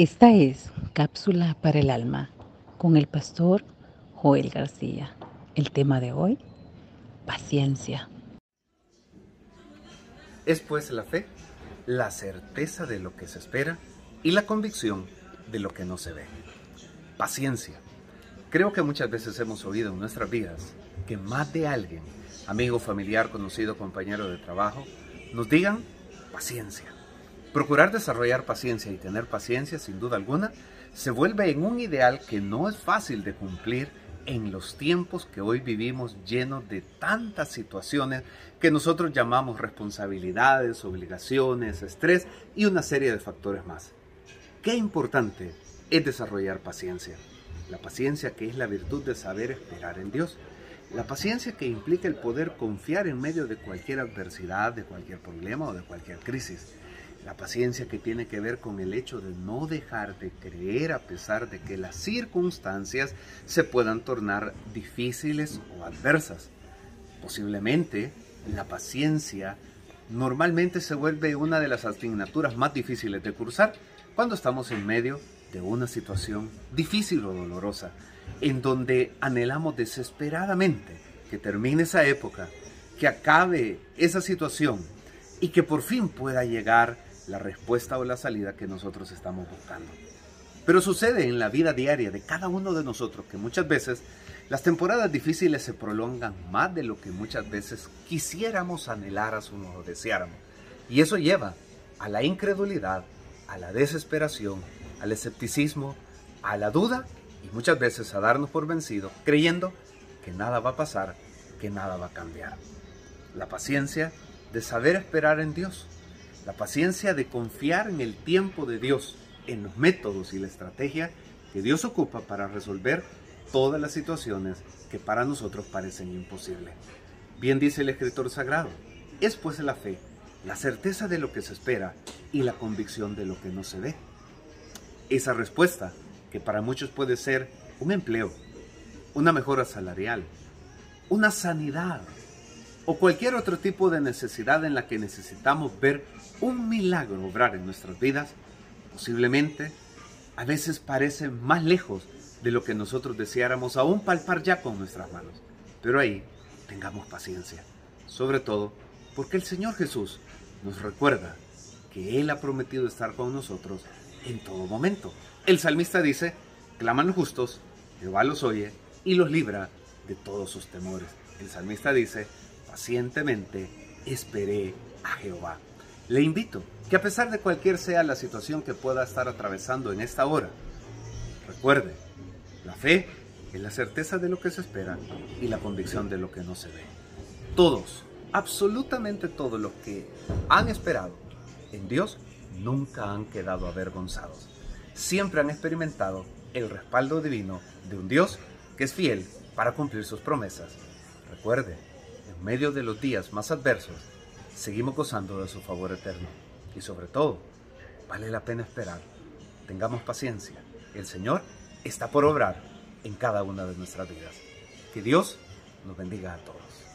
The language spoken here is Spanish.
Esta es Cápsula para el Alma con el pastor Joel García. El tema de hoy, paciencia. Es pues la fe, la certeza de lo que se espera y la convicción de lo que no se ve. Paciencia. Creo que muchas veces hemos oído en nuestras vidas que más de alguien, amigo, familiar, conocido, compañero de trabajo, nos digan paciencia Procurar desarrollar paciencia y tener paciencia, sin duda alguna, se vuelve en un ideal que no es fácil de cumplir en los tiempos que hoy vivimos llenos de tantas situaciones que nosotros llamamos responsabilidades, obligaciones, estrés y una serie de factores más. Qué importante es desarrollar paciencia. La paciencia que es la virtud de saber esperar en Dios. La paciencia que implica el poder confiar en medio de cualquier adversidad, de cualquier problema o de cualquier crisis. La paciencia que tiene que ver con el hecho de no dejar de creer a pesar de que las circunstancias se puedan tornar difíciles o adversas. Posiblemente la paciencia normalmente se vuelve una de las asignaturas más difíciles de cursar cuando estamos en medio de una situación difícil o dolorosa, en donde anhelamos desesperadamente que termine esa época, que acabe esa situación y que por fin pueda llegar la respuesta o la salida que nosotros estamos buscando. Pero sucede en la vida diaria de cada uno de nosotros que muchas veces las temporadas difíciles se prolongan más de lo que muchas veces quisiéramos, anheláramos o deseáramos. Y eso lleva a la incredulidad, a la desesperación, al escepticismo, a la duda y muchas veces a darnos por vencido creyendo que nada va a pasar, que nada va a cambiar. La paciencia de saber esperar en Dios la paciencia de confiar en el tiempo de Dios, en los métodos y la estrategia que Dios ocupa para resolver todas las situaciones que para nosotros parecen imposibles. Bien dice el escritor sagrado, es pues la fe, la certeza de lo que se espera y la convicción de lo que no se ve. Esa respuesta, que para muchos puede ser un empleo, una mejora salarial, una sanidad, o cualquier otro tipo de necesidad en la que necesitamos ver un milagro obrar en nuestras vidas, posiblemente a veces parece más lejos de lo que nosotros deseáramos aún palpar ya con nuestras manos. Pero ahí tengamos paciencia, sobre todo porque el Señor Jesús nos recuerda que Él ha prometido estar con nosotros en todo momento. El salmista dice, claman los justos, Jehová los oye y los libra de todos sus temores. El salmista dice, pacientemente esperé a Jehová. Le invito que a pesar de cualquier sea la situación que pueda estar atravesando en esta hora, recuerde, la fe es la certeza de lo que se espera y la convicción de lo que no se ve. Todos, absolutamente todos los que han esperado en Dios nunca han quedado avergonzados. Siempre han experimentado el respaldo divino de un Dios que es fiel para cumplir sus promesas. Recuerde, en medio de los días más adversos, seguimos gozando de su favor eterno. Y sobre todo, vale la pena esperar. Tengamos paciencia. El Señor está por obrar en cada una de nuestras vidas. Que Dios nos bendiga a todos.